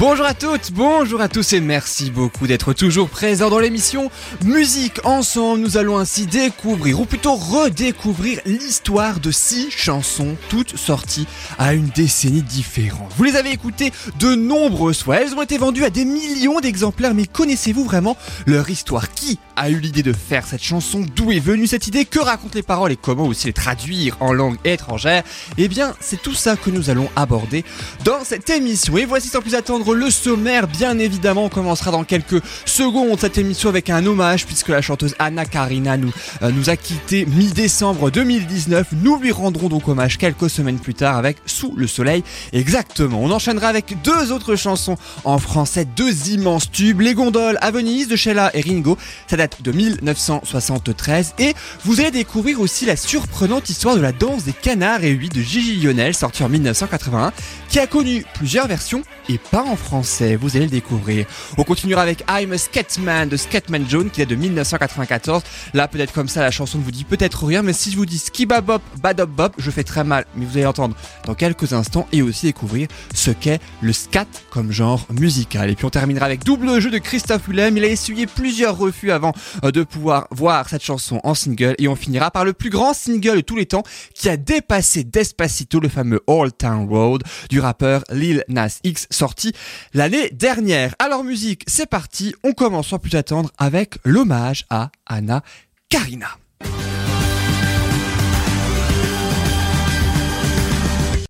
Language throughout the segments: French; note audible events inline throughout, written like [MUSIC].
Bonjour à toutes, bonjour à tous et merci beaucoup d'être toujours présents dans l'émission Musique Ensemble. Nous allons ainsi découvrir, ou plutôt redécouvrir l'histoire de six chansons, toutes sorties à une décennie différente. Vous les avez écoutées de nombreuses fois, elles ont été vendues à des millions d'exemplaires, mais connaissez-vous vraiment leur histoire? Qui a eu l'idée de faire cette chanson? D'où est venue cette idée? Que racontent les paroles et comment aussi les traduire en langue étrangère? Eh bien, c'est tout ça que nous allons aborder dans cette émission. Et voici sans plus attendre le sommaire. Bien évidemment, on commencera dans quelques secondes cette émission avec un hommage puisque la chanteuse Anna Karina nous, euh, nous a quitté mi-décembre 2019. Nous lui rendrons donc hommage quelques semaines plus tard avec Sous le soleil exactement. On enchaînera avec deux autres chansons en français, deux immenses tubes. Les gondoles à Venise de Sheila et Ringo. Ça date de 1973 et vous allez découvrir aussi la surprenante histoire de la danse des canards et huit de Gigi Lionel sorti en 1981 qui a connu plusieurs versions et pas en français, vous allez le découvrir. On continuera avec I'm a Skatman de Skatman Jones qui est de 1994. Là, peut-être comme ça, la chanson ne vous dit peut-être rien, mais si je vous dis Skibabop, Badop Bop, je fais très mal, mais vous allez entendre dans quelques instants et aussi découvrir ce qu'est le scat comme genre musical. Et puis on terminera avec double jeu de Christophe Willem. Il a essuyé plusieurs refus avant euh, de pouvoir voir cette chanson en single et on finira par le plus grand single de tous les temps qui a dépassé Despacito, le fameux All Town Road du rappeur Lil Nas X sorti l'année dernière. Alors musique, c'est parti, on commence sans plus attendre avec l'hommage à Anna Karina.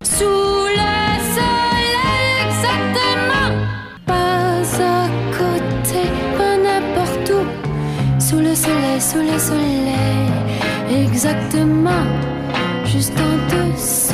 Sous le soleil, exactement. Pas à côté, pas n'importe où. Sous le soleil, sous le soleil, exactement. Juste en dessous.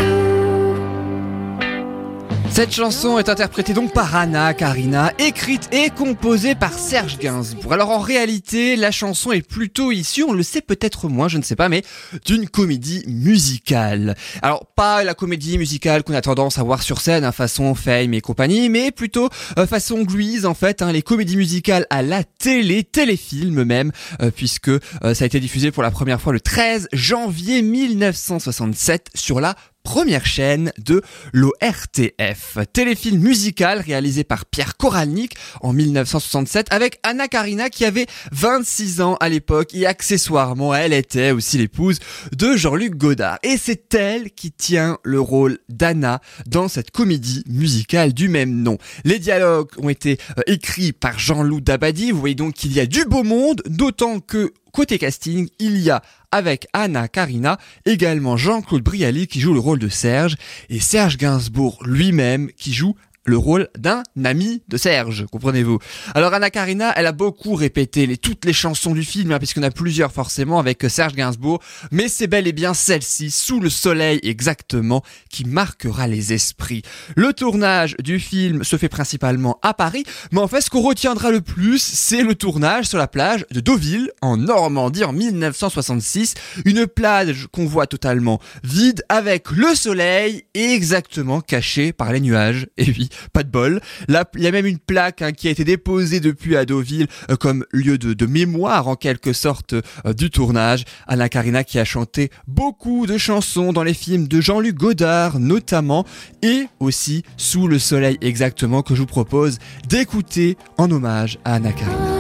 Cette chanson est interprétée donc par Anna Karina, écrite et composée par Serge Gainsbourg. Alors en réalité, la chanson est plutôt issue, on le sait peut-être moins, je ne sais pas, mais d'une comédie musicale. Alors pas la comédie musicale qu'on a tendance à voir sur scène, hein, façon Fame et compagnie, mais plutôt euh, façon Gluise en fait, hein, les comédies musicales à la télé, téléfilm même, euh, puisque euh, ça a été diffusé pour la première fois le 13 janvier 1967 sur la première chaîne de l'ORTF. Téléfilm musical réalisé par Pierre Koralnik en 1967 avec Anna Karina qui avait 26 ans à l'époque et accessoirement elle était aussi l'épouse de Jean-Luc Godard. Et c'est elle qui tient le rôle d'Anna dans cette comédie musicale du même nom. Les dialogues ont été euh, écrits par Jean-Loup Dabadi. Vous voyez donc qu'il y a du beau monde, d'autant que côté casting, il y a avec Anna Karina, également Jean-Claude Brialy qui joue le rôle de Serge et Serge Gainsbourg lui-même qui joue le rôle d'un ami de Serge, comprenez-vous. Alors Anna Karina, elle a beaucoup répété toutes les chansons du film, hein, puisqu'on a plusieurs forcément avec Serge Gainsbourg, mais c'est bel et bien celle-ci, Sous le soleil exactement, qui marquera les esprits. Le tournage du film se fait principalement à Paris, mais en fait ce qu'on retiendra le plus, c'est le tournage sur la plage de Deauville, en Normandie, en 1966, une plage qu'on voit totalement vide, avec le soleil exactement caché par les nuages, et oui, pas de bol. Il y a même une plaque hein, qui a été déposée depuis à Deauville euh, comme lieu de, mémoire en quelque sorte euh, du tournage. Anna Karina qui a chanté beaucoup de chansons dans les films de Jean-Luc Godard notamment et aussi Sous le soleil exactement que je vous propose d'écouter en hommage à Anna Karina.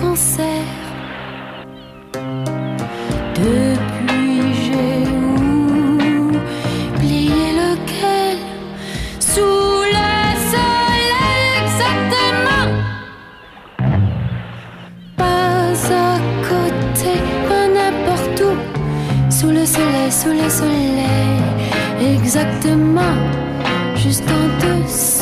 Cancer. Depuis j'ai oublié lequel. Sous le soleil exactement. Pas à côté, pas n'importe où. Sous le soleil, sous le soleil, exactement, juste en dessous.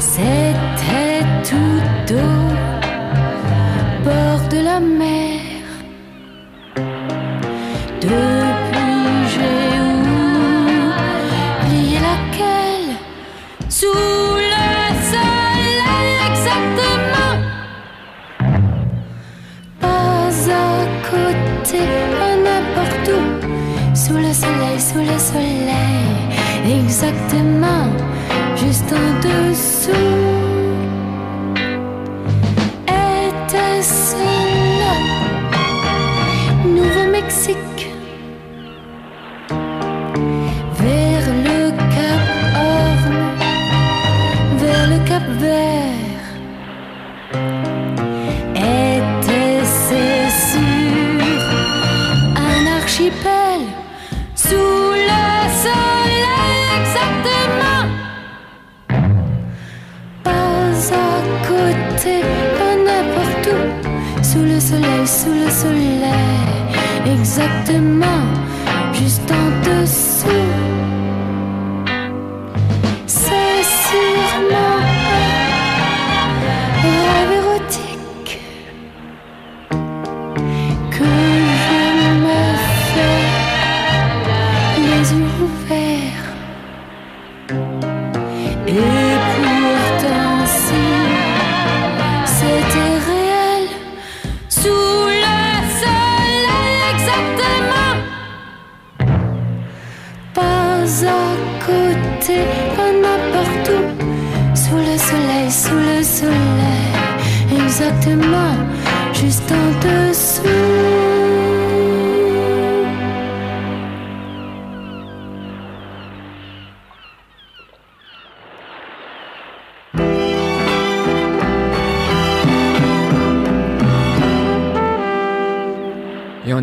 C'était tout au bord de la mer. Soleil, exactement, juste en dessous. Soleil, exactement, exactement, juste en dessous.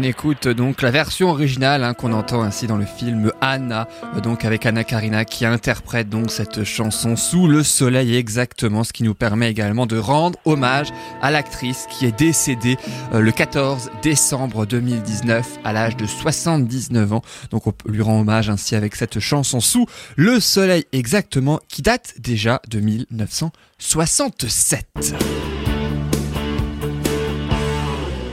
On écoute donc la version originale hein, qu'on entend ainsi dans le film Anna, donc avec Anna Karina qui interprète donc cette chanson sous le soleil exactement, ce qui nous permet également de rendre hommage à l'actrice qui est décédée euh, le 14 décembre 2019 à l'âge de 79 ans. Donc on lui rend hommage ainsi avec cette chanson sous le soleil exactement qui date déjà de 1967.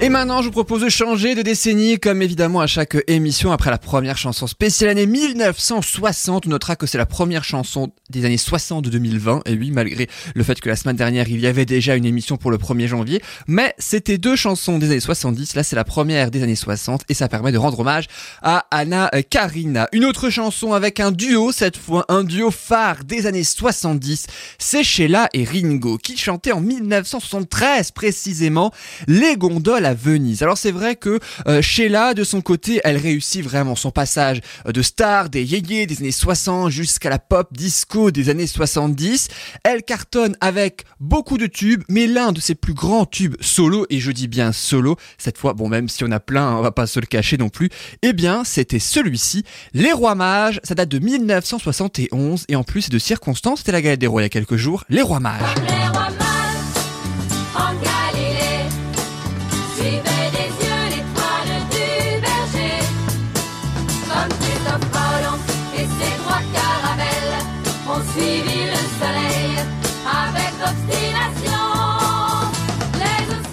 Et maintenant, je vous propose de changer de décennie, comme évidemment à chaque émission, après la première chanson spéciale année 1960. On notera que c'est la première chanson des années 60 de 2020. Et oui, malgré le fait que la semaine dernière, il y avait déjà une émission pour le 1er janvier. Mais c'était deux chansons des années 70. Là, c'est la première des années 60. Et ça permet de rendre hommage à Anna Karina. Une autre chanson avec un duo, cette fois un duo phare des années 70. C'est Sheila et Ringo, qui chantaient en 1973 précisément les gondoles Venise. Alors c'est vrai que euh, Sheila, de son côté, elle réussit vraiment son passage euh, de star des yéyés des années 60 jusqu'à la pop disco des années 70. Elle cartonne avec beaucoup de tubes, mais l'un de ses plus grands tubes solo, et je dis bien solo, cette fois, bon même si on a plein, on va pas se le cacher non plus, eh bien c'était celui-ci, Les Rois Mages, ça date de 1971, et en plus de circonstances, c'était la galette des rois il y a quelques jours. Les rois mages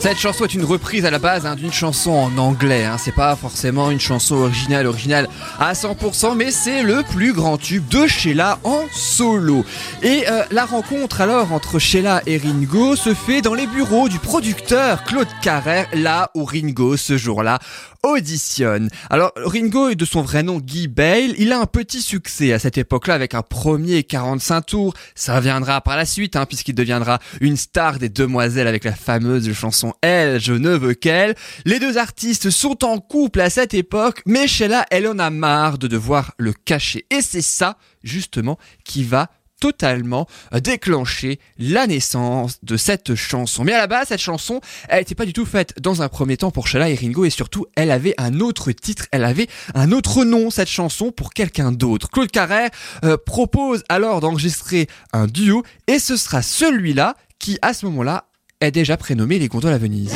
Cette chanson est une reprise à la base hein, d'une chanson en anglais. Hein. C'est pas forcément une chanson originale, originale à 100%, mais c'est le plus grand tube de Sheila en solo. Et euh, la rencontre alors entre Sheila et Ringo se fait dans les bureaux du producteur Claude Carrère, là où Ringo ce jour-là auditionne. Alors Ringo est de son vrai nom Guy Bale, il a un petit succès à cette époque-là avec un premier 45 tours, ça viendra par la suite hein, puisqu'il deviendra une star des demoiselles avec la fameuse chanson Elle, je ne veux qu'elle. Les deux artistes sont en couple à cette époque, mais Sheila, elle en a marre de devoir le cacher. Et c'est ça, justement, qui va totalement euh, déclencher la naissance de cette chanson. Mais à la base, cette chanson, elle n'était pas du tout faite dans un premier temps pour Sheila et Ringo et surtout, elle avait un autre titre, elle avait un autre nom, cette chanson, pour quelqu'un d'autre. Claude Carrère euh, propose alors d'enregistrer un duo et ce sera celui-là qui, à ce moment-là, est déjà prénommé Les Gondoles à Venise.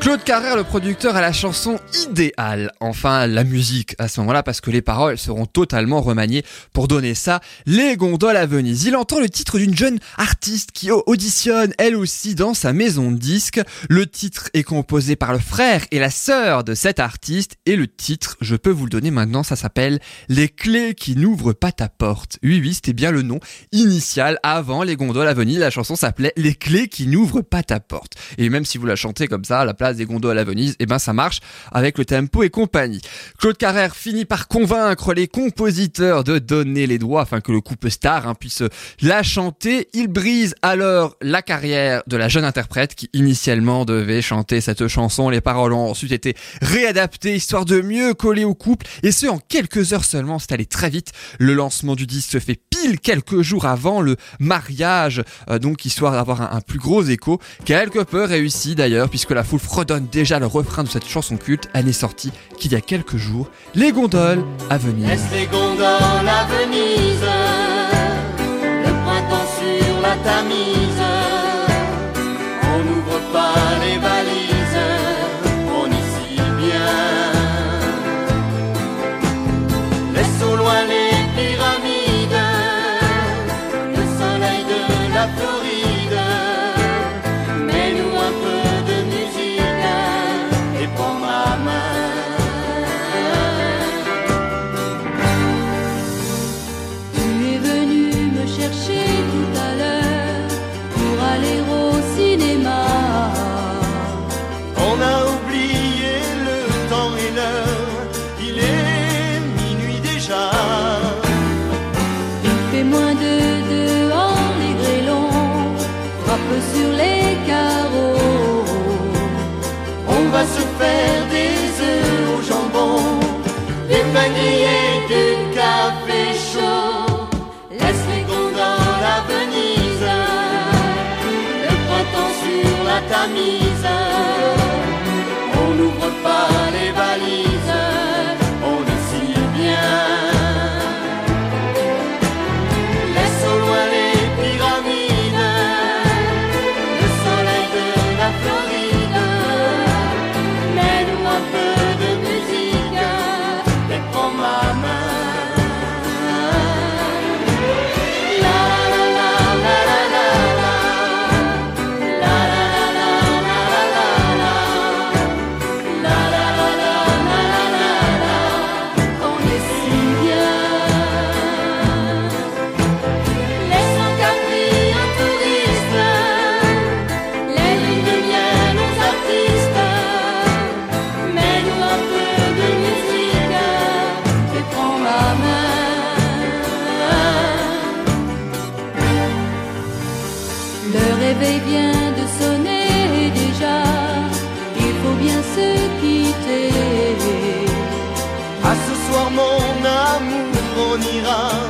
Claude Carrère, le producteur, a la chanson idéale. Enfin, la musique à ce moment-là, parce que les paroles seront totalement remaniées pour donner ça. Les gondoles à Venise. Il entend le titre d'une jeune artiste qui auditionne elle aussi dans sa maison de disques. Le titre est composé par le frère et la sœur de cet artiste. Et le titre, je peux vous le donner maintenant, ça s'appelle Les clés qui n'ouvrent pas ta porte. Oui, oui, c'était bien le nom initial avant les gondoles à Venise. La chanson s'appelait Les clés qui n'ouvrent pas ta porte. Et même si vous la chantez comme ça la place des gondoles à Venise, eh ben ça marche avec le tempo et compagnie. Claude Carrère finit par convaincre les compositeurs de donner les droits afin que le couple star hein, puisse la chanter. Il brise alors la carrière de la jeune interprète qui initialement devait chanter cette chanson. Les paroles ont ensuite été réadaptées histoire de mieux coller au couple et ce en quelques heures seulement. C'est allé très vite. Le lancement du disque se fait quelques jours avant le mariage, euh, donc histoire d'avoir un, plus gros écho. Quelque peu réussi d'ailleurs puisque la foule redonne déjà le refrain de cette chanson culte. Elle n'est sortie qu'il y a quelques jours. Les gondoles à Venise, On n'ouvre pas les valises, 아니라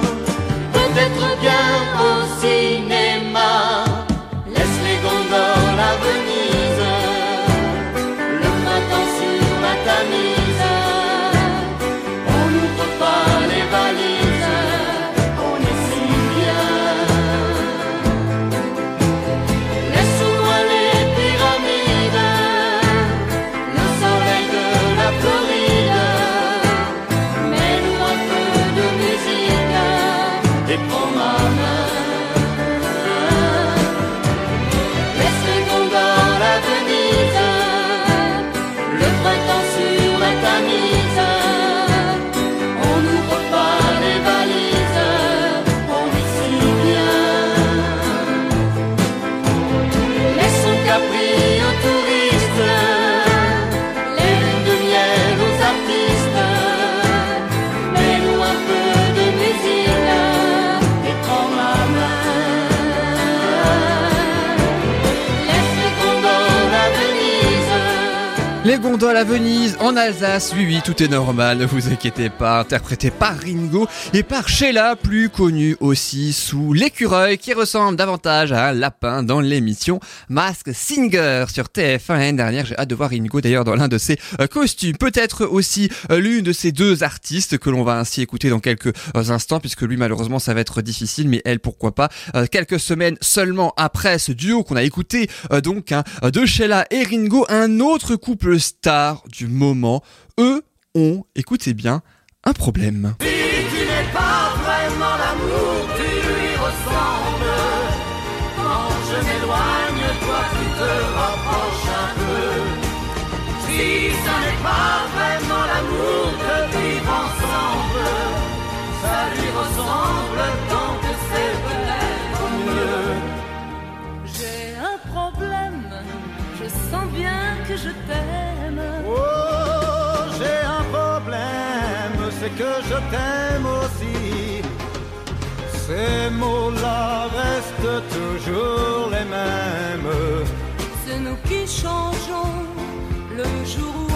Les gondoles à Venise, en Alsace, oui oui, tout est normal, ne vous inquiétez pas, interprété par Ringo et par Sheila, plus connue aussi sous l'écureuil qui ressemble davantage à un lapin dans l'émission Mask Singer sur TF1 l'année dernière. J'ai hâte de voir Ringo d'ailleurs dans l'un de ses euh, costumes. Peut-être aussi euh, l'une de ces deux artistes que l'on va ainsi écouter dans quelques euh, instants puisque lui malheureusement ça va être difficile mais elle pourquoi pas. Quelques semaines seulement après ce duo qu'on a écouté donc hein, de Sheila et Ringo, un autre couple star du moment, eux ont, écoutez bien, un problème. Si tu n'es pas vraiment l'amour, tu lui ressembles. Quand je m'éloigne, toi tu te rapproches un peu. Si ça n'est pas vraiment l'amour de vivre ensemble, ça lui ressemble sens bien que je t'aime. Oh, j'ai un problème, c'est que je t'aime aussi. Ces mots-là restent toujours les mêmes. C'est nous qui changeons le jour où.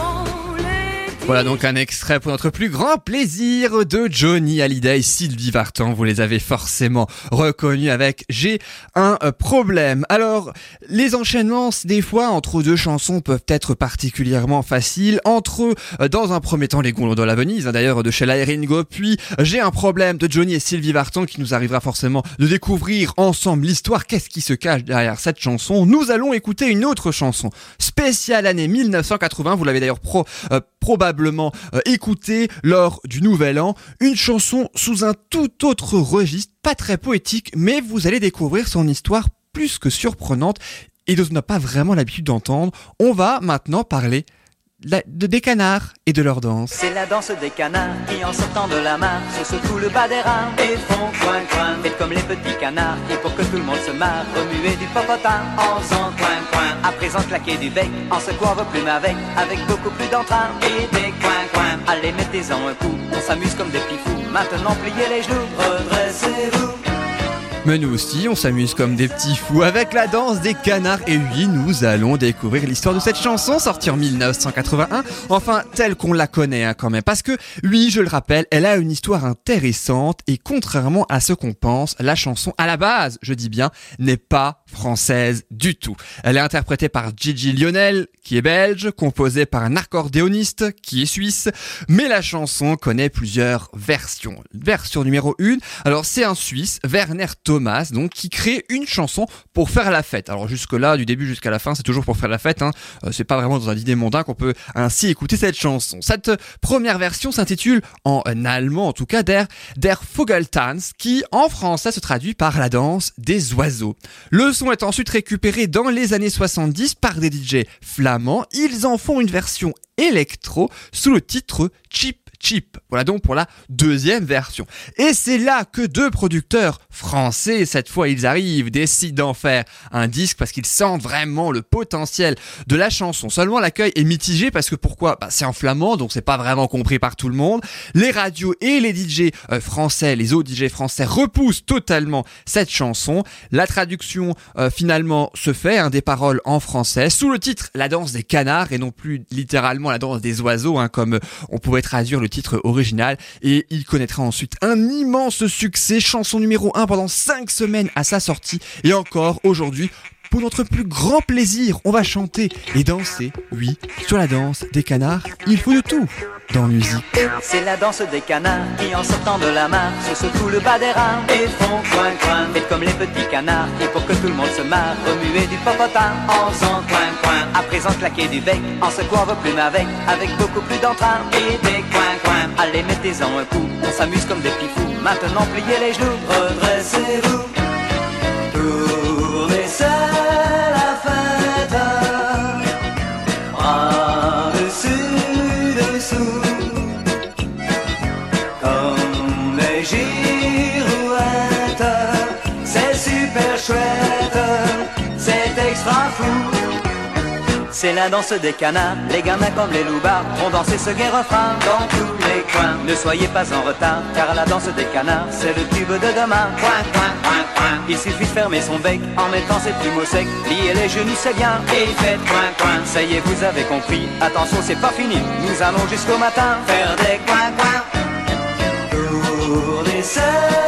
Voilà donc un extrait pour notre plus grand plaisir de Johnny Hallyday et Sylvie Vartan. Vous les avez forcément reconnus avec J'ai un problème. Alors, les enchaînements, des fois, entre deux chansons peuvent être particulièrement faciles. Entre euh, dans un premier temps, les gondoles à Venise, hein, d'ailleurs, de et Ringo. Puis, J'ai un problème de Johnny et Sylvie Vartan qui nous arrivera forcément de découvrir ensemble l'histoire. Qu'est-ce qui se cache derrière cette chanson? Nous allons écouter une autre chanson spéciale année 1980. Vous l'avez d'ailleurs pro, euh, probablement euh, écouté lors du Nouvel An. Une chanson sous un tout autre registre, pas très poétique, mais vous allez découvrir son histoire plus que surprenante et dont on n'a pas vraiment l'habitude d'entendre. On va maintenant parler de des canards et de leur danse. C'est la danse des canards qui en sortant de la mare se secouent le bas des reins et font coin coin. Faites comme les petits canards et pour que tout le monde se marre, remuez du popotin en faisant coin coin. À présent claquer du bec en secouant vos plumes avec, avec beaucoup plus d'entrain et des coin coin. Allez mettez-en un coup, on s'amuse comme des petits fous. Maintenant pliez les genoux, redressez-vous. Mais nous aussi, on s'amuse comme des petits fous avec la danse des canards. Et oui, nous allons découvrir l'histoire de cette chanson sortie en 1981. Enfin, telle qu'on la connaît hein, quand même. Parce que, oui, je le rappelle, elle a une histoire intéressante. Et contrairement à ce qu'on pense, la chanson, à la base, je dis bien, n'est pas française du tout. Elle est interprétée par Gigi Lionel, qui est belge, composée par un accordéoniste, qui est suisse. Mais la chanson connaît plusieurs versions. Version numéro 1, alors c'est un Suisse, Werner Thomas, donc qui crée une chanson pour faire la fête. Alors jusque là, du début jusqu'à la fin, c'est toujours pour faire la fête. Hein. Euh, c'est pas vraiment dans un idée mondain qu'on peut ainsi écouter cette chanson. Cette première version s'intitule en allemand, en tout cas, Der Der Vogeltanz, qui en français se traduit par la danse des oiseaux. Est ensuite récupéré dans les années 70 par des DJ flamands. Ils en font une version électro sous le titre Chip Voilà donc pour la deuxième version. Et c'est là que deux producteurs français, cette fois ils arrivent, décident d'en faire un disque parce qu'ils sentent vraiment le potentiel de la chanson. Seulement l'accueil est mitigé parce que pourquoi? Bah, C'est en flamand donc c'est pas vraiment compris par tout le monde. Les radios et les DJ euh, français, les autres DJ français repoussent totalement cette chanson. La traduction euh, finalement se fait, hein, des paroles en français, sous le titre La danse des canards et non plus littéralement la danse des oiseaux, hein, comme on pouvait traduire le titre original. Et il connaîtra ensuite un immense succès, chanson numéro 1 pendant 5 semaines à sa sortie. Et encore aujourd'hui, pour notre plus grand plaisir, on va chanter et danser, oui, sur la danse des canards. Il faut de tout dans musique. C'est la danse des canards qui en sortant de la mare se secouent le bas des reins et font coin coin. Faites comme les petits canards et pour que tout le monde se marre, remuez du popotin en faisant coin coin. À présent claquer du bec en secouant vos plumes avec, avec beaucoup plus d'entrain et des coin coin. Allez mettez-en un coup, on s'amuse comme des petits fous. Maintenant pliez les genoux, redressez-vous. C'est la danse des canards, les gamins comme les loupards vont danser ce gai refrain dans tous les coins. Ne soyez pas en retard, car la danse des canards, c'est le tube de demain. Coin, coin, coin, coin. Il suffit de fermer son bec en mettant ses plumeaux secs, lier les genoux, c'est bien, et faites coin, coin. Ça y est, vous avez compris, attention, c'est pas fini, nous allons jusqu'au matin faire des coin, coin. C'est la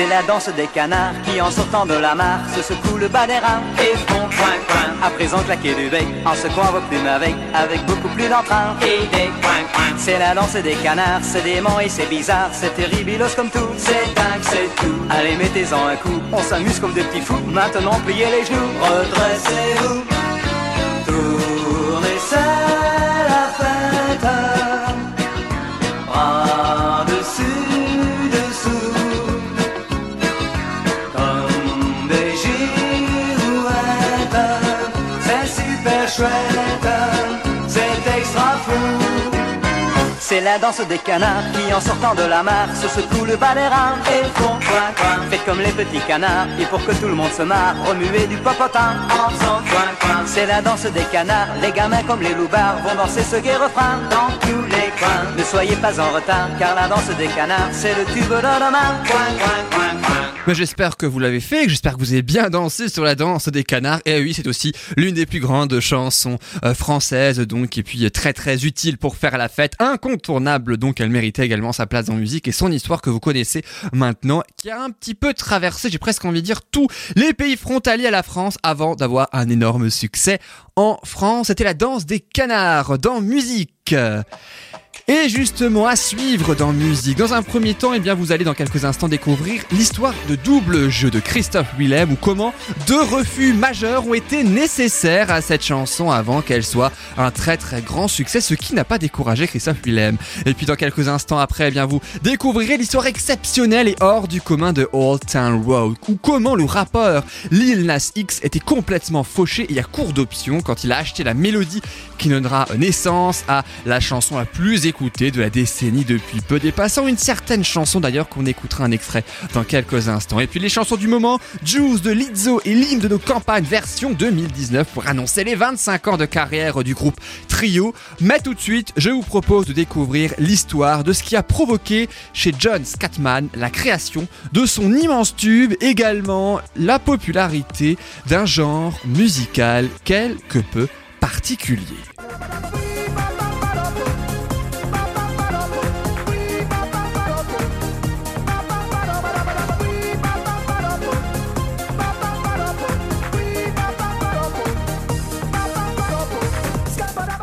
C'est la danse des canards qui, en sortant de la mare, se secouent le bas des reins et font coin coin. À présent claquer du bec en secouant vos plumes avec, avec beaucoup plus d'entrain et des coin coin. C'est la danse des canards, c'est dément et c'est bizarre, c'est terribilos comme tout, c'est dingue, c'est tout. Allez, mettez-en un coup, on s'amuse comme des petits fous. Maintenant, pliez les genoux, redressez-vous. C'est la danse des canards qui, en sortant de la mare, se secouent le bas et font coin coin. Faites comme les petits canards, et pour que tout le monde se marre, remuez du popotin en. C'est la danse des canards, les gamins comme les loupards vont danser ce gai refrain dans tous les coins. Ne soyez pas en retard, car la danse des canards, c'est le tube de demain. Coin. Mais j'espère que vous l'avez fait, j'espère que vous avez bien dansé sur la danse des canards. Et oui, c'est aussi l'une des plus grandes chansons euh, françaises, donc, et puis euh, très très utile pour faire la fête, incontournable, donc elle méritait également sa place en musique et son histoire que vous connaissez maintenant, qui a un petit peu traversé, j'ai presque envie de dire, tous les pays frontaliers à la France avant d'avoir un énorme succès en France. C'était la danse des canards dans musique. Et justement, à suivre dans musique. Dans un premier temps, eh bien, vous allez dans quelques instants découvrir l'histoire de double jeu de Christophe Willem ou comment deux refus majeurs ont été nécessaires à cette chanson avant qu'elle soit un très très grand succès, ce qui n'a pas découragé Christophe Willem. Et puis dans quelques instants après, eh bien, vous découvrirez l'histoire exceptionnelle et hors du commun de Old Town Road ou comment le rappeur Lil Nas X était complètement fauché et à court d'options quand il a acheté la mélodie qui donnera naissance à la chanson la plus écoutée de la décennie depuis peu, dépassant une certaine chanson d'ailleurs qu'on écoutera un extrait dans quelques instants. Et puis les chansons du moment, Juice de Lizzo et l'hymne de nos campagnes version 2019 pour annoncer les 25 ans de carrière du groupe Trio. Mais tout de suite, je vous propose de découvrir l'histoire de ce qui a provoqué chez John Scatman la création de son immense tube, également la popularité d'un genre musical quelque peu particulier.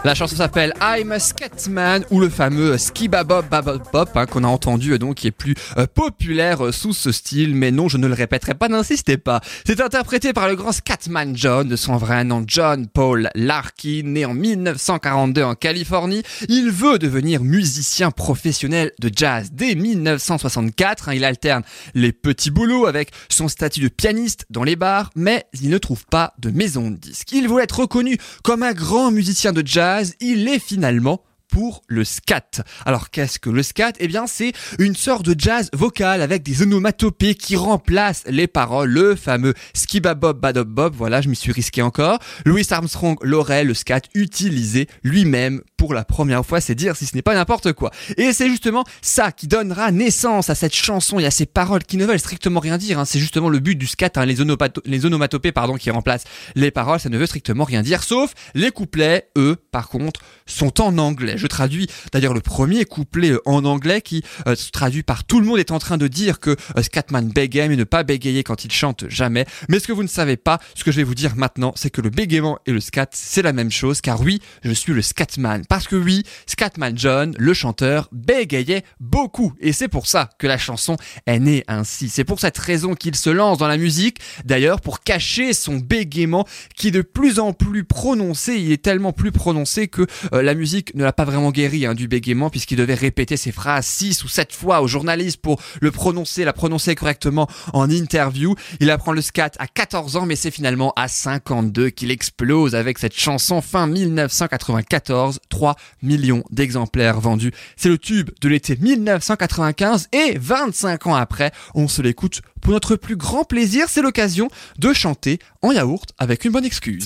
La chanson s'appelle I'm a Scatman ou le fameux Skibabob Babob Pop hein, qu'on a entendu euh, donc qui est plus euh, populaire euh, sous ce style mais non je ne le répéterai pas n'insistez pas. C'est interprété par le grand Scatman John de son vrai nom John Paul Larkin né en 1942 en Californie. Il veut devenir musicien professionnel de jazz dès 1964. hein. il alterne les petits boulots avec son statut de pianiste dans les bars mais il ne trouve pas de maison de disque. Il veut être reconnu comme un grand musicien de jazz il est finalement pour le scat. Alors qu'est-ce que le scat? Eh bien c'est une sorte de jazz vocal avec des onomatopées qui remplacent les paroles, le fameux skibabob badob bob, voilà je m'y suis risqué encore. Louis Armstrong l'aurait le scat utilisé lui-même pour la première fois, c'est dire si ce n'est pas n'importe quoi. Et c'est justement ça qui donnera naissance à cette chanson et à ces paroles qui ne veulent strictement rien dire, hein. c'est justement le but du scat, hein. les, les onomatopées pardon, qui remplacent les paroles, ça ne veut strictement rien dire, sauf les couplets, eux, par contre, sont en anglais. Je traduis d'ailleurs le premier couplet euh, en anglais qui euh, se traduit par tout le monde est en train de dire que euh, Scatman bégaye mais ne pas bégayer quand il chante jamais. Mais ce que vous ne savez pas, ce que je vais vous dire maintenant, c'est que le bégaiement et le scat, c'est la même chose car oui, je suis le scatman. Parce que oui, Scatman John, le chanteur, bégayait beaucoup. Et c'est pour ça que la chanson est née ainsi. C'est pour cette raison qu'il se lance dans la musique. D'ailleurs, pour cacher son bégaiement qui est de plus en plus prononcé. Il est tellement plus prononcé que la musique ne l'a pas vraiment guéri hein, du bégaiement puisqu'il devait répéter ses phrases six ou sept fois aux journalistes pour le prononcer, la prononcer correctement en interview. Il apprend le scat à 14 ans mais c'est finalement à 52 qu'il explose avec cette chanson fin 1994, 3 millions d'exemplaires vendus. C'est le tube de l'été 1995 et 25 ans après, on se l'écoute pour notre plus grand plaisir, c'est l'occasion de chanter en yaourt avec une bonne excuse.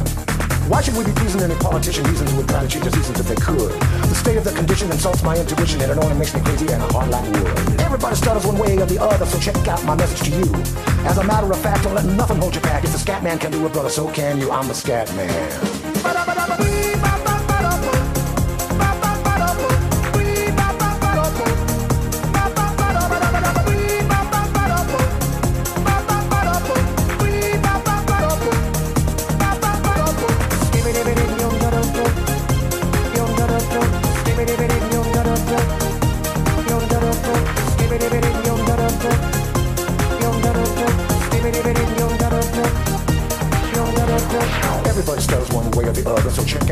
Why should we be pleasing any politician reasons would try to change the seasons if they could? The state of the condition insults my intuition and it only makes me crazy and a heart like wood. Everybody stutters one way or the other, so check out my message to you. As a matter of fact, don't let nothing hold you back. If the scat man can do it, brother, so can you. I'm the scat man.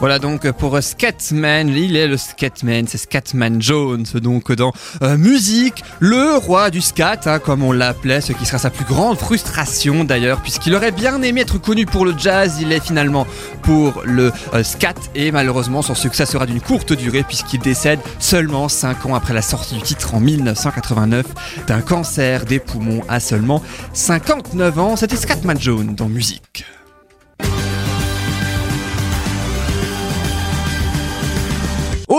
Voilà donc pour Scatman, il est le Scatman, c'est Scatman Jones donc dans euh, musique, le roi du scat hein, comme on l'appelait, ce qui sera sa plus grande frustration d'ailleurs puisqu'il aurait bien aimé être connu pour le jazz, il est finalement pour le euh, scat et malheureusement son succès sera d'une courte durée puisqu'il décède seulement 5 ans après la sortie du titre en 1989 d'un cancer des poumons à seulement 59 ans, c'était Scatman Jones dans musique.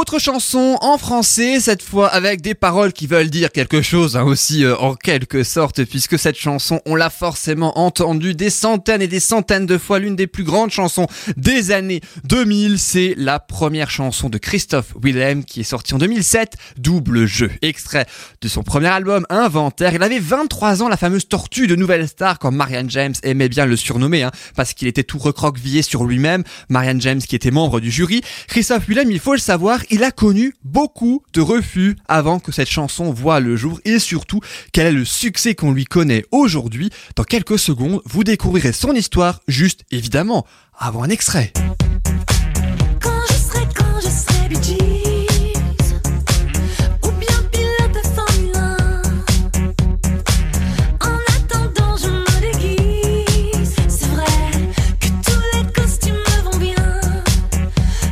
Autre chanson en français, cette fois avec des paroles qui veulent dire quelque chose hein, aussi euh, en quelque sorte, puisque cette chanson, on l'a forcément entendue des centaines et des centaines de fois, l'une des plus grandes chansons des années 2000, c'est la première chanson de Christophe Willem qui est sortie en 2007, Double Jeu, extrait de son premier album Inventaire. Il avait 23 ans, la fameuse tortue de Nouvelle Star, quand Marianne James aimait bien le surnommer, hein, parce qu'il était tout recroquevillé sur lui-même. Marianne James qui était membre du jury. Christophe Willem, il faut le savoir, il a connu beaucoup de refus avant que cette chanson voie le jour et surtout quel est le succès qu'on lui connaît aujourd'hui. Dans quelques secondes, vous découvrirez son histoire juste évidemment avant un extrait. Quand je serai, quand je serai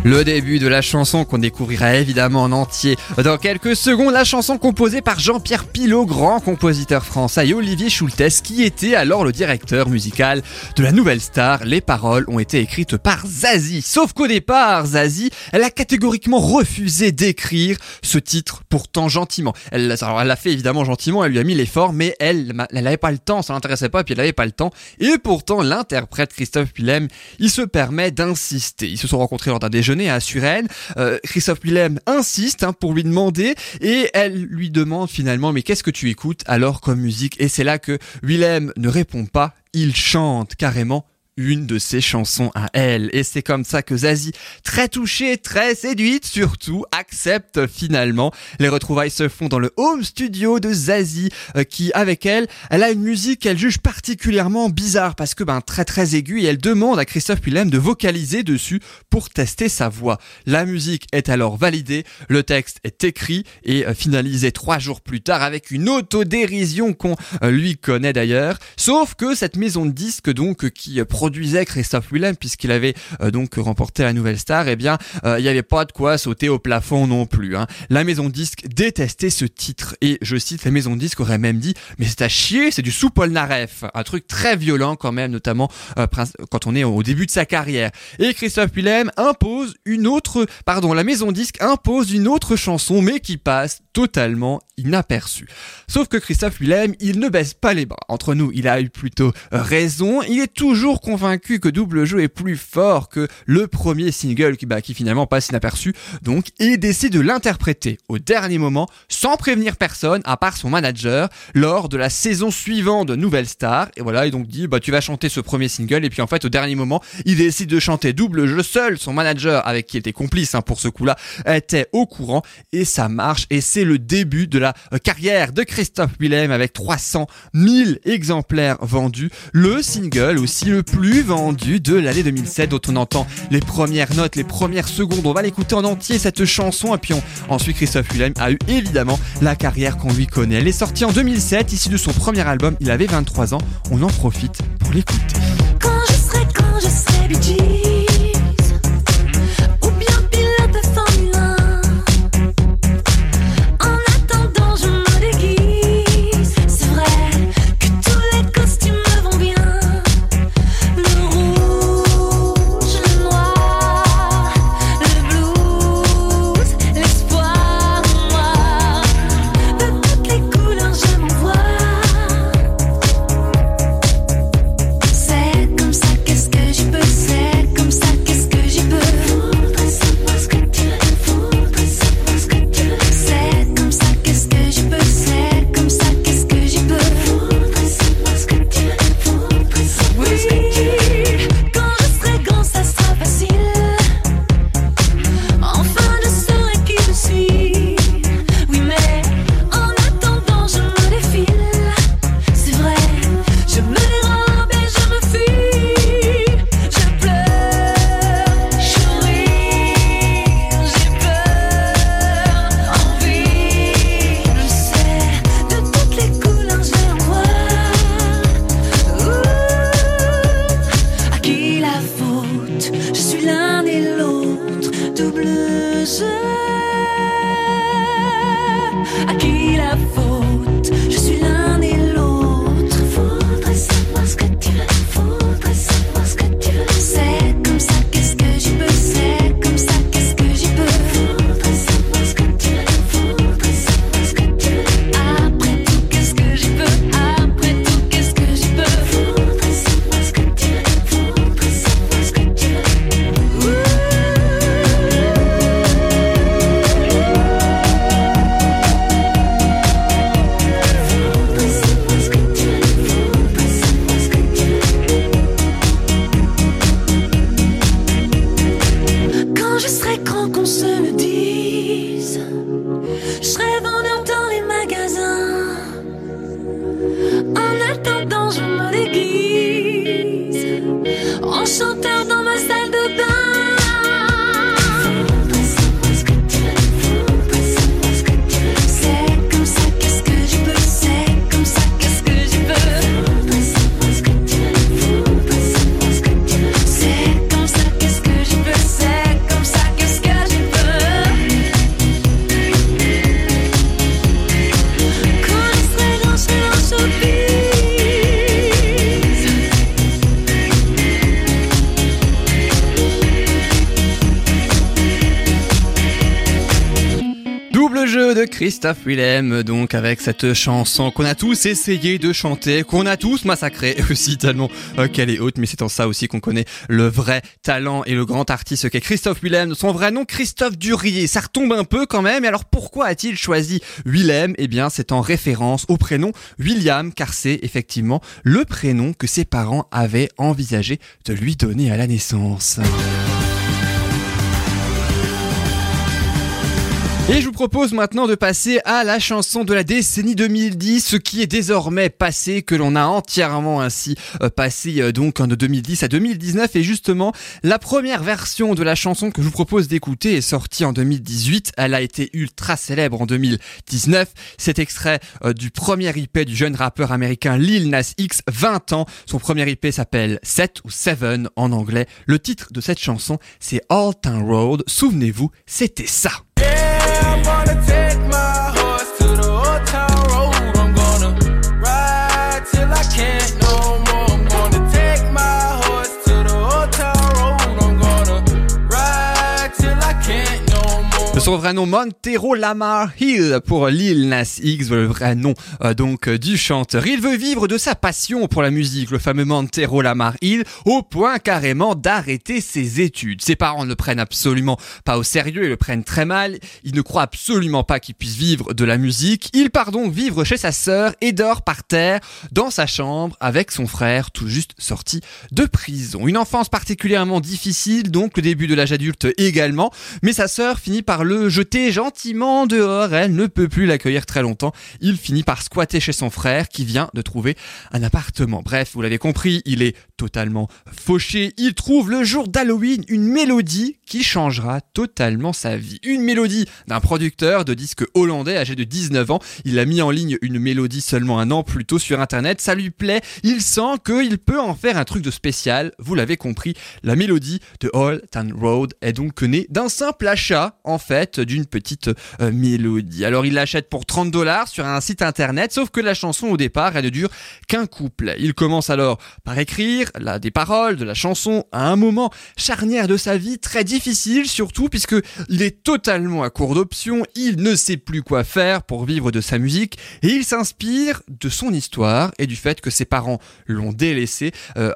Le début de la chanson qu'on découvrira évidemment en entier dans quelques secondes, la chanson composée par Jean-Pierre Pilot, grand compositeur français, et Olivier Schultes, qui était alors le directeur musical de la Nouvelle Star. Les paroles ont été écrites par Zazie. Sauf qu'au départ, Zazie, elle a catégoriquement refusé d'écrire ce titre, pourtant gentiment. Elle l'a fait évidemment gentiment, elle lui a mis l'effort, mais elle, n'avait pas le temps, ça l'intéressait pas, puis elle n'avait pas le temps. Et pourtant, l'interprète Christophe Willem, il se permet d'insister. Ils se sont rencontrés lors d'un déjeuner à Suresnes. Euh, Christophe Willem insiste hein, pour lui demander et elle lui demande finalement mais qu'est-ce que tu écoutes alors comme musique? Et c'est là que Willem ne répond pas, il chante carrément une de ses chansons à elle. Et c'est comme ça que Zazie, très touchée, très séduite surtout, accepte finalement. Les retrouvailles se font dans le home studio de Zazie, euh, qui avec elle, elle a une musique qu'elle juge particulièrement bizarre parce que ben très très aiguë et elle demande à Christophe Willem de vocaliser dessus pour tester sa voix. La musique est alors validée, le texte est écrit et euh, finalisé trois jours plus tard avec une autodérision qu'on euh, lui connaît d'ailleurs. Sauf que cette maison de disques donc qui euh, produisait Christophe Willem puisqu'il avait euh, donc remporté la nouvelle star, eh bien euh, il n'y avait pas de quoi sauter au plafond non plus. hein. La maison de disques détestait ce titre et je cite la maison de disques aurait même dit mais c'est à chier, c'est du sous Polnareff, un truc très violent quand même notamment euh, quand on est au début de sa carrière. Et Christophe Willem impose une autre, pardon, la maison de disques impose une autre chanson mais qui passe totalement inaperçue. Sauf que Christophe Willem, il ne baisse pas les bras. Entre nous, il a eu plutôt raison. Il est toujours convaincu que Double Jeu est plus fort que le premier single qui, bah, qui finalement passe inaperçu. Donc, il décide de l'interpréter au dernier moment, sans prévenir personne, à part son manager, lors de la saison suivante de Nouvelle Star. Et voilà, il donc dit, bah, tu vas chanter ce premier single. Et puis, en fait, au dernier moment, il décide de chanter Double Jeu seul. Son manager, avec qui était complice hein, pour ce coup-là, était au courant. Et ça marche. Et c'est le début de la euh, carrière de Christophe Willem avec 300 000 exemplaires vendus. Le single aussi le plus vendu de l'année 2007 dont on entend les premières notes, les premières secondes. On va l'écouter en entier cette chanson. Et puis ensuite Christophe Willem a eu évidemment la carrière qu'on lui connaît. Elle est sortie en 2007, issue de son premier album. Il avait 23 ans. On en profite pour l'écouter. Quand je serai, quand je serai Christophe Willem, donc avec cette chanson qu'on a tous essayé de chanter, qu'on a tous massacré [LAUGHS] aussi tellement euh, qu'elle est haute, mais c'est en ça aussi qu'on connaît le vrai talent et le grand artiste qu'est Christophe Willem. Son vrai nom, Christophe Durier. Ça retombe un peu quand même. Et alors pourquoi a-t-il choisi Willem? Eh bien, c'est en référence au prénom William, car c'est effectivement le prénom que ses parents avaient envisagé de lui donner à la naissance. Et je vous propose maintenant de passer à la chanson de la décennie 2010, ce qui est désormais passé, que l'on a entièrement ainsi euh, passé euh, donc de 2010 à 2019. Et justement, la première version de la chanson que je vous propose d'écouter est sortie en 2018. Elle a été ultra célèbre en 2019. Cet extrait euh, du premier IP du jeune rappeur américain Lil Nas X, 20 ans. Son premier IP s'appelle 7 ou 7 en anglais. Le titre de cette chanson, c'est All Town Road. Souvenez-vous, c'était ça. Vrai nom Montero Lamar Hill pour Lil Nas X, le vrai nom euh, donc euh, du chanteur. Il veut vivre de sa passion pour la musique, le fameux Montero Lamar Hill, au point carrément d'arrêter ses études. Ses parents ne le prennent absolument pas au sérieux et le prennent très mal. Il ne croit absolument pas qu'il puisse vivre de la musique. Il part donc vivre chez sa sœur et dort par terre dans sa chambre avec son frère tout juste sorti de prison. Une enfance particulièrement difficile, donc le début de l'âge adulte également, mais sa sœur finit par le jeter gentiment dehors. Elle ne peut plus l'accueillir très longtemps. Il finit par squatter chez son frère qui vient de trouver un appartement. Bref, vous l'avez compris, il est totalement fauché. Il trouve le jour d'Halloween une mélodie qui changera totalement sa vie. Une mélodie d'un producteur de disques hollandais âgé de 19 ans. Il a mis en ligne une mélodie seulement un an plus tôt sur internet. Ça lui plaît. Il sent qu'il peut en faire un truc de spécial. Vous l'avez compris, la mélodie de All Town Road est donc née d'un simple achat, en fait, d'une petite euh, mélodie. Alors il l'achète pour 30 dollars sur un site internet, sauf que la chanson au départ, elle ne dure qu'un couplet. Il commence alors par écrire là, des paroles de la chanson à un moment charnière de sa vie, très difficile surtout puisque il est totalement à court d'options, il ne sait plus quoi faire pour vivre de sa musique et il s'inspire de son histoire et du fait que ses parents l'ont délaissé. Euh,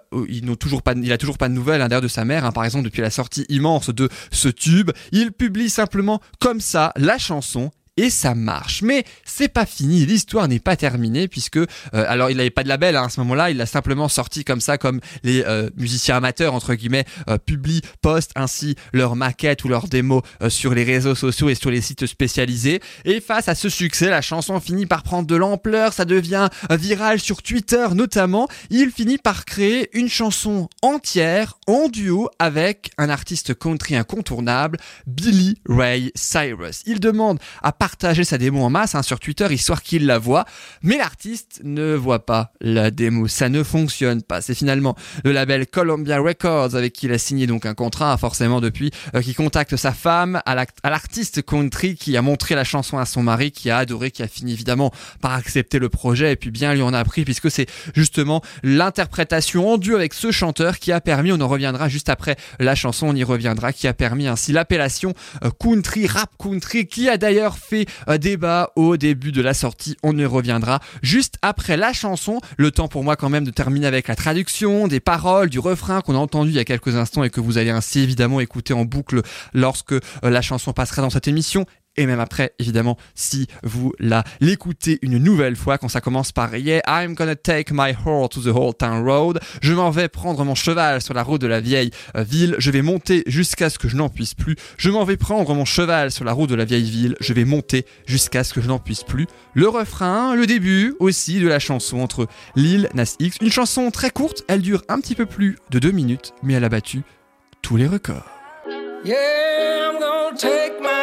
pas, il a toujours pas de nouvelles hein, d'ailleurs de sa mère, hein, par exemple depuis la sortie immense de ce tube. Il publie simplement comme ça la chanson et ça marche. Mais c'est pas fini, l'histoire n'est pas terminée puisque euh, alors il n'avait pas de label hein, à ce moment-là, il l'a simplement sorti comme ça, comme les euh, musiciens amateurs entre guillemets euh, publient, postent ainsi leurs maquettes ou leurs démos sur les réseaux sociaux et sur les sites spécialisés. Et face à ce succès, la chanson finit par prendre de l'ampleur, ça devient viral sur Twitter notamment. Il finit par créer une chanson entière en duo avec un artiste country incontournable, Billy Ray Cyrus. Il demande à partager sa démo en masse hein, sur Twitter histoire qu'il la voit, mais l'artiste ne voit pas la démo, ça ne fonctionne pas. C'est finalement le label Columbia Records avec qui il a signé donc un contrat forcément depuis, euh, qui contacte sa femme, à l'artiste country qui a montré la chanson à son mari, qui a adoré, qui a fini évidemment par accepter le projet et puis bien lui en a pris puisque c'est justement l'interprétation en duo avec ce chanteur qui a permis, on en reviendra juste après la chanson, on y reviendra, qui a permis ainsi l'appellation euh, country, rap country, qui a d'ailleurs fait euh, débat au début de la sortie, on y reviendra juste après la chanson. Le temps pour moi quand même de terminer avec la traduction, des paroles, du refrain qu'on a entendu il y a quelques instants et que vous allez ainsi évidemment écouter en boucle lorsque euh, la chanson passera dans cette émission et même après, évidemment, si vous la l'écoutez une nouvelle fois, quand ça commence par Yeah, I'm gonna take my horse to the Old Town Road, je m'en vais prendre mon cheval sur la route de la vieille euh, ville, je vais monter jusqu'à ce que je n'en puisse plus, je m'en vais prendre mon cheval sur la route de la vieille ville, je vais monter jusqu'à ce que je n'en puisse plus. Le refrain, le début aussi de la chanson entre Lil Nas X, une chanson très courte, elle dure un petit peu plus de deux minutes, mais elle a battu tous les records. Yeah, I'm gonna take my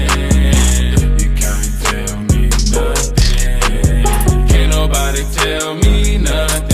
nobody tell me nothing.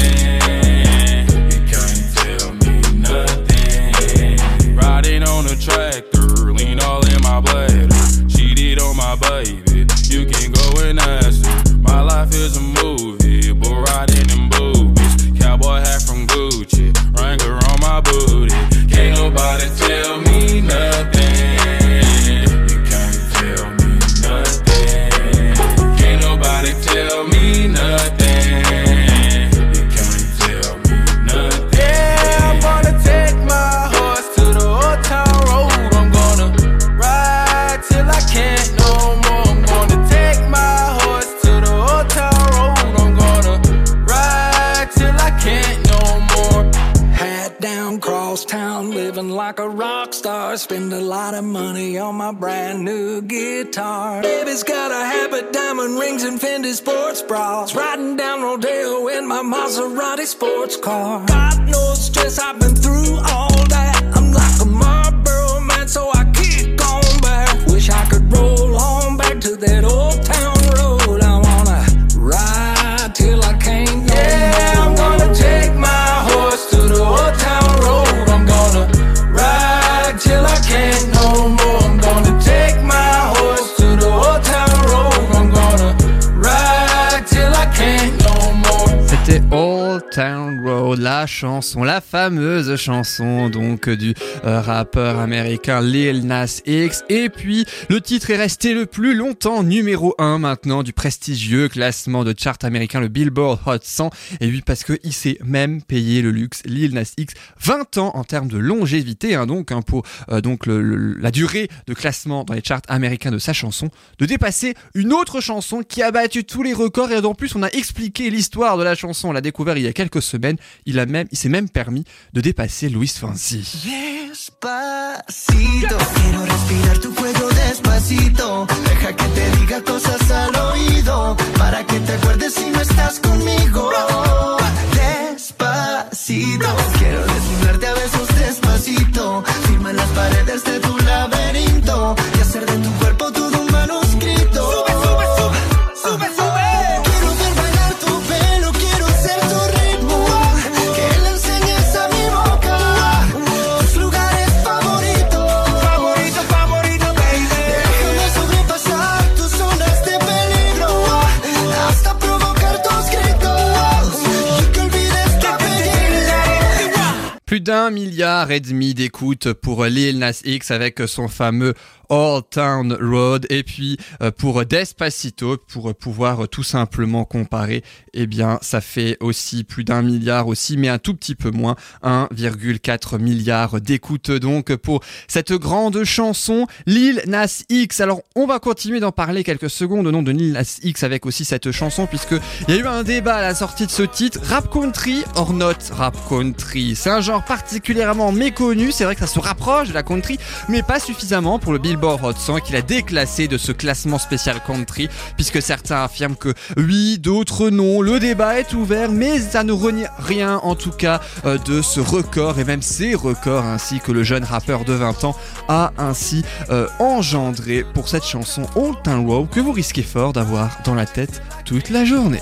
Maserati sports car. Got no stress, I've been match la fameuse chanson donc du euh, rappeur américain Lil Nas X. Et puis le titre est resté le plus longtemps numéro 1 maintenant du prestigieux classement de chart américain, le Billboard Hot 100. Et oui, parce que il s'est même payé le luxe, Lil Nas X, 20 ans en termes de longévité, hein, donc hein, pour euh, donc la durée de classement dans les charts américains de sa chanson, de dépasser une autre chanson qui a battu tous les records et en plus on a expliqué l'histoire de la chanson, on l'a découvert il y a quelques semaines, il a même, même permis de dépasser Louis Fonsi. Sube, sube, sube, sube, sube. Plus d'un milliard et demi d'écoutes pour Lil Nas X avec son fameux All Town Road. Et puis euh, pour Despacito pour pouvoir tout simplement comparer eh bien ça fait aussi plus d'un milliard aussi mais un tout petit peu moins 1,4 milliard d'écoutes. Donc pour cette grande chanson Lil Nas X. Alors on va continuer d'en parler quelques secondes au nom de Lil Nas X avec aussi cette chanson puisque il y a eu un débat à la sortie de ce titre. Rap country or not rap country? C'est un genre particulièrement méconnu. C'est vrai que ça se rapproche de la country mais pas suffisamment pour le Billboard Hot 100 qu'il a déclassé de ce classement spécial country puisque certains affirment que oui d'autres non le débat est ouvert mais ça ne renie rien en tout cas euh, de ce record et même ces records ainsi que le jeune rappeur de 20 ans a ainsi euh, engendré pour cette chanson Old Town Road que vous risquez fort d'avoir dans la tête toute la journée.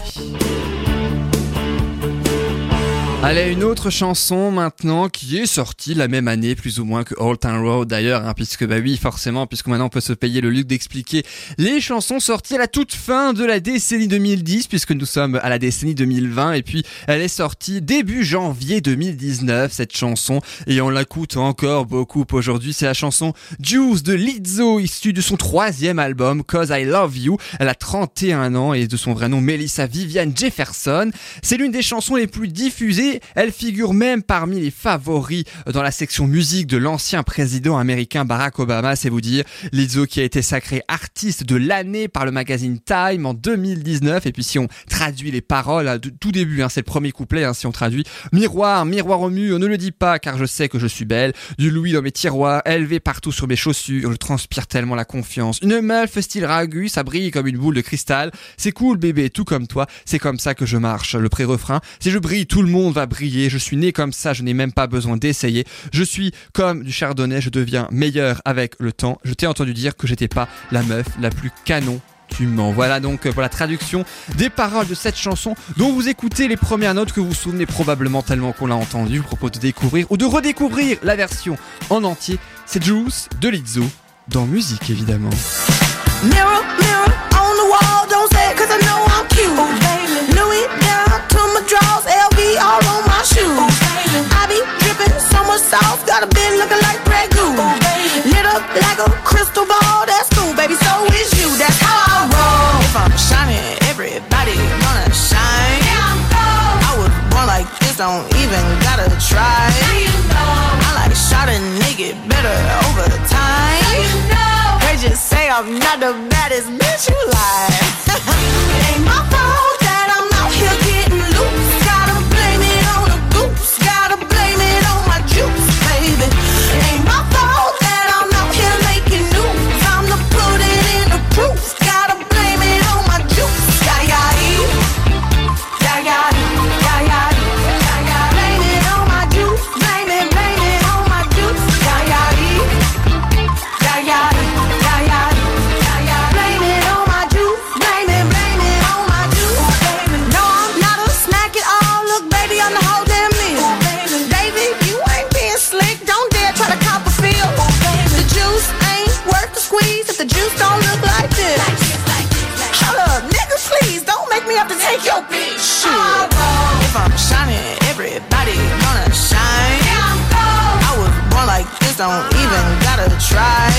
Allez, une autre chanson maintenant qui est sortie la même année plus ou moins que Old Town Road d'ailleurs, hein, puisque bah oui forcément, puisque maintenant on peut se payer le luxe d'expliquer les chansons sorties à la toute fin de la décennie 2010, puisque nous sommes à la décennie 2020, et puis elle est sortie début janvier 2019 cette chanson, et on l'écoute encore beaucoup aujourd'hui. C'est la chanson Juice de Lizzo, issue de son troisième album Cause I Love You. Elle a 31 ans et de son vrai nom Melissa Viviane Jefferson. C'est l'une des chansons les plus diffusées. Elle figure même parmi les favoris dans la section musique de l'ancien président américain Barack Obama, c'est vous dire. Lizzo qui a été sacrée artiste de l'année par le magazine Time en 2019. Et puis si on traduit les paroles, hein, tout début, hein, c'est le premier couplet, hein, si on traduit. Miroir, miroir au mur, ne le dis pas car je sais que je suis belle. Du louis dans mes tiroirs, élevé partout sur mes chaussures, je transpire tellement la confiance. Une meuf style ragu, ça brille comme une boule de cristal. C'est cool bébé, tout comme toi, c'est comme ça que je marche. Le pré-refrain, si je brille, tout le monde va briller. Je suis né comme ça, je n'ai même pas besoin d'essayer. Je suis comme du chardonnay, je deviens meilleur avec le temps. Je t'ai entendu dire que j'étais pas la meuf la plus canon. Voilà donc euh, pour la traduction des paroles de cette chanson dont vous écoutez les premières notes que vous vous souvenez probablement tellement qu'on l'a entendu. Je vous propose de découvrir ou de redécouvrir la version en entier. C'est Juice de Lizzo dans musique évidemment. Sauce, got a bit looking like Grey Goose. Oh, Lit up like a crystal ball, that's cool, baby, so is you, that's how I roll. If I'm shining, everybody gonna shine. I was born like this, don't even gotta try. I like shot a nigga better over time. They just say I'm not the baddest bitch you like. [LAUGHS] it ain't my fault your bitch. Shit. If I'm shining, everybody gonna shine. I was born like this, don't even gotta try.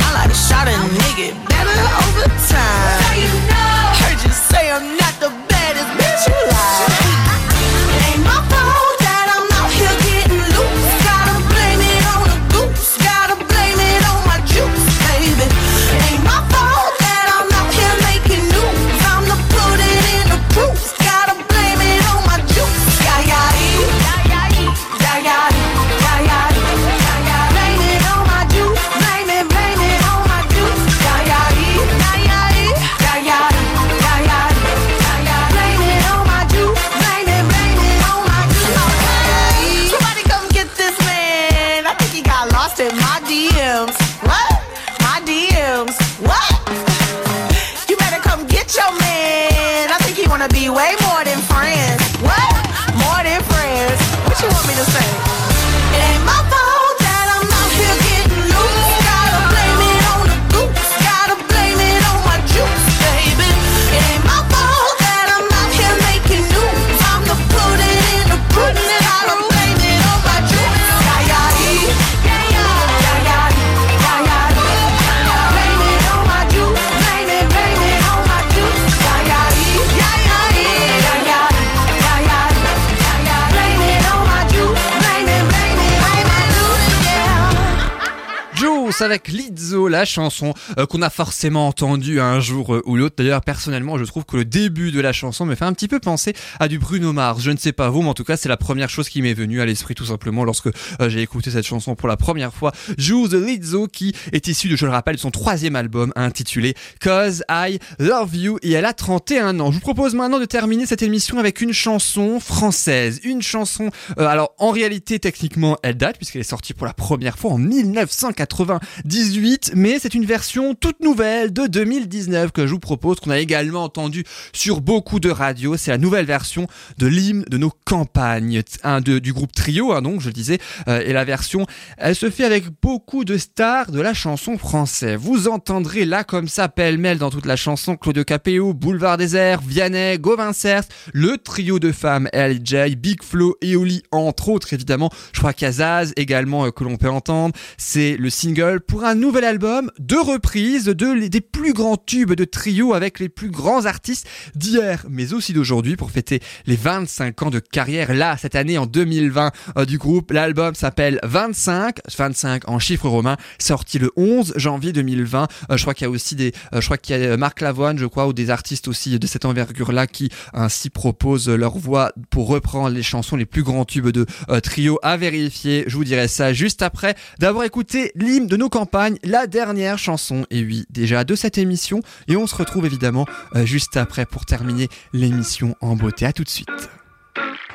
I like shot a nigga better over time. Avec Lizzo, la chanson euh, qu'on a forcément entendue un jour euh, ou l'autre. D'ailleurs, personnellement, je trouve que le début de la chanson me fait un petit peu penser à du Bruno Mars. Je ne sais pas vous, mais en tout cas, c'est la première chose qui m'est venue à l'esprit tout simplement lorsque euh, j'ai écouté cette chanson pour la première fois. De Lizzo qui est issue de, je le rappelle, de son troisième album intitulé Cause I Love You et elle a 31 ans. Je vous propose maintenant de terminer cette émission avec une chanson française. Une chanson, euh, alors en réalité, techniquement, elle date puisqu'elle est sortie pour la première fois en 1998, mais c'est une version toute nouvelle de 2019 que je vous propose, qu'on a également entendu sur beaucoup de radios. C'est la nouvelle version de l'hymne de nos campagnes, du groupe Trio, hein, donc je le disais, euh, et la version, elle se fait avec beaucoup de stars de la chanson française. Vous entendrez là comme ça pêle-mêle dans toute la chanson Claude Capéo, Boulevard Désert, Vianney, Gauvin Cers, le trio de femmes LJ, Big Flo et Oli entre autres évidemment. Je crois qu'il y a Zaz également euh, que l'on peut entendre. C'est le single pour un nouvel album de reprise de, des plus grands tubes de trio avec les plus grands artistes d'hier mais aussi d'aujourd'hui pour fêter les 25 ans de carrière là cette année en 2020 euh, du groupe. L'album s'appelle 25, 25 en chiffres romains, sorti le 11 janvier 2020. Euh, je crois qu'il y a aussi des, euh, je crois qu'il y a Marc Lavoine, je crois, ou des artistes aussi de cette envergure-là qui ainsi proposent leur voix pour reprendre les chansons les plus grands tubes de trio à vérifier. Je vous dirai ça juste après d'avoir écouté l'hymne de nos campagnes, la dernière chanson, et oui, déjà de cette émission. Et on se retrouve évidemment euh, juste après pour terminer l'émission en beauté. À tout de suite.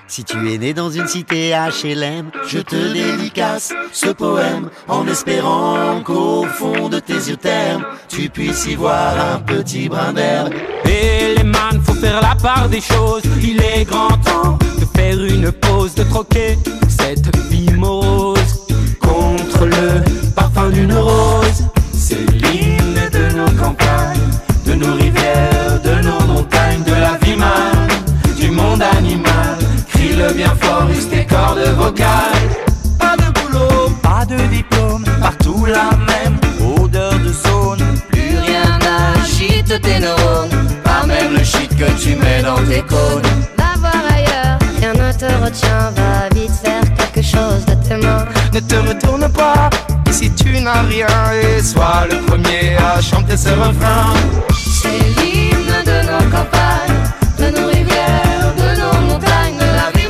Si tu es né dans une cité HLM, je te dédicace ce poème en espérant qu'au fond de tes yeux termes, tu puisses y voir un petit brin d'herbe. Et les man, faut faire la part des choses. Il est grand temps de faire une pause, de troquer cette vie morose contre le d'une rose. C'est l'hymne de nos campagnes, de nos rivières, de nos montagnes, de la vie man, du monde animal. Crie-le bien fort, use tes cordes vocales. Pas de boulot, pas de diplôme, partout la même odeur de zone. Plus rien n'agite tes neurones, pas même le shit que tu mets dans tes cônes. Va voir ailleurs, rien ne te retient, va vite faire quelque chose de tes mains. Ne te retourne pas, rien et sois le premier à chanter ce refrain. C'est l'hymne de nos campagnes, de nos rivières, de nos montagnes, de la vie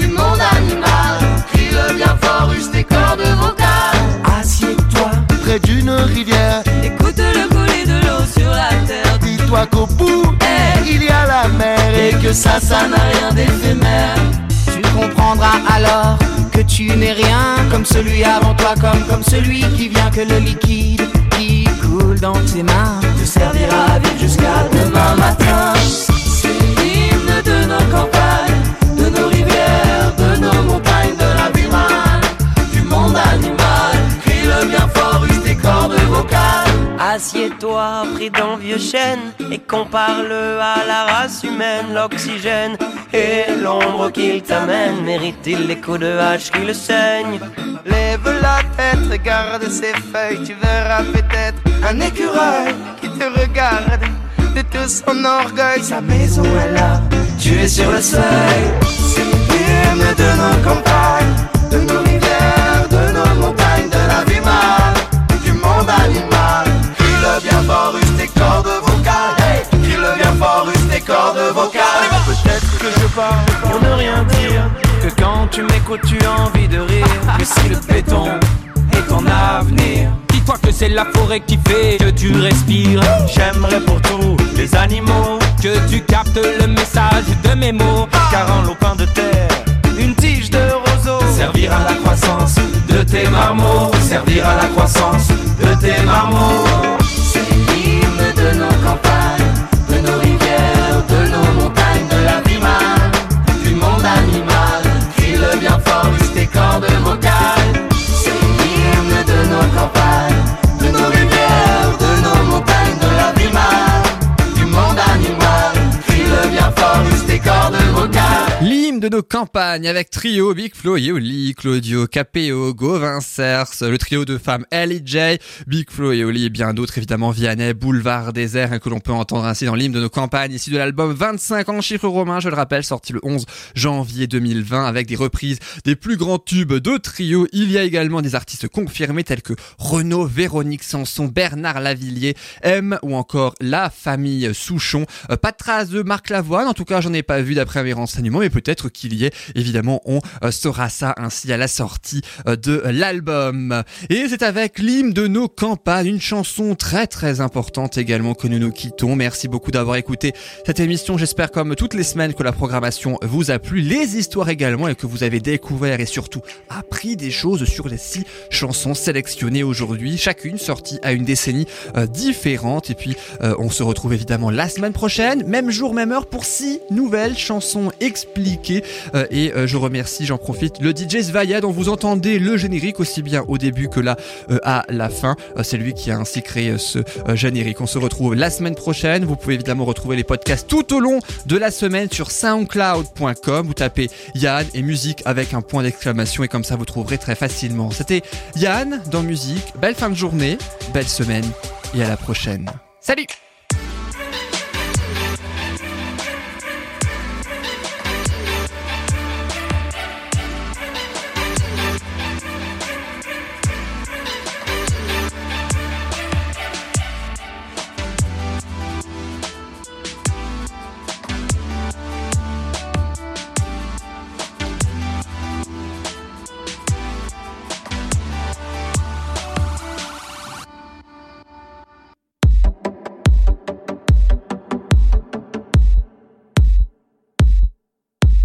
du monde animal. Crie-le bien fort, use tes cordes vocales. Assieds-toi Près d'une rivière, Écoute le couler de l'eau sur la terre dis-toi qu'au bout, il y a la mer Et que ça, ça n'a rien d'éphémère Tu comprendras alors que tu n'es rien comme celui avant toi, comme comme celui qui vient que le liquide qui coule dans tes mains te servira à vivre jusqu'à demain matin. C'est l'hymne de nos campagnes, Assieds-toi, écrit dans vieux chêne et compare le à la race humaine, l'oxygène et l'ombre qu'il t'amène. Mérite-t-il les coups de hache qui le saignent? Lève la tête, regarde ses feuilles, tu verras peut-être un écureuil qui te regarde de tout son orgueil. Sa maison est là, tu es sur le seuil. C'est l'hymne de nos campagnes, le bien fort, use tes cordes vocales. Hey, crie le bien fort, use tes cordes vocales. Peut-être que je parle pour ne rien dire. Que quand tu m'écoutes tu as envie de rire. Que si le béton est ton avenir. Dis-toi que c'est la forêt qui fait que tu respires. J'aimerais pour tous les animaux Que tu captes le message de mes mots. Car en lopin de terre, une tige de roseau Servir à la croissance de tes marmots. Servir à la croissance de tes marmots de de nos campagnes avec trio Big Flo, Yoli, Claudio, Capéo, Gauvin Cers, le trio de femmes Ellie J, Big Flo et Oli et bien d'autres évidemment Vianney, Boulevard Désert hein, que l'on peut entendre ainsi dans l'hymne de nos campagnes ici de l'album 25 en chiffres romains, je le rappelle, sorti le 11 janvier 2020 avec des reprises des plus grands tubes de trio. Il y a également des artistes confirmés tels que Renaud, Véronique Sanson, Bernard Lavillier, M ou encore la famille Souchon. Euh, pas de traces de Marc Lavoine, en tout cas j'en ai pas vu d'après mes renseignements, mais peut-être qu'il y est. Évidemment, on euh, saura ça ainsi à la sortie euh, de l'album. Et c'est avec l'hymne de nos campagnes, une chanson très très importante également que nous nous quittons. Merci beaucoup d'avoir écouté cette émission. J'espère comme toutes les semaines que la programmation vous a plu, les histoires également et que vous avez découvert et surtout appris des choses sur les six chansons sélectionnées aujourd'hui, chacune sortie à une décennie euh, différente. Et puis on se retrouve évidemment la semaine prochaine, même jour, même heure pour six nouvelles chansons expliquées. Euh, et euh, je remercie, j'en profite, le DJ Svaya dont vous entendez le générique aussi bien au début que là euh, à la fin. C'est lui qui a ainsi créé ce générique. On se retrouve la semaine prochaine. Vous pouvez évidemment retrouver les podcasts tout au long de la semaine sur soundcloud.com. Vous tapez Yann et musique avec un point d'exclamation et comme ça vous trouverez très facilement. C'était Yann dans musique. Belle fin de journée, belle semaine et à la prochaine. Salut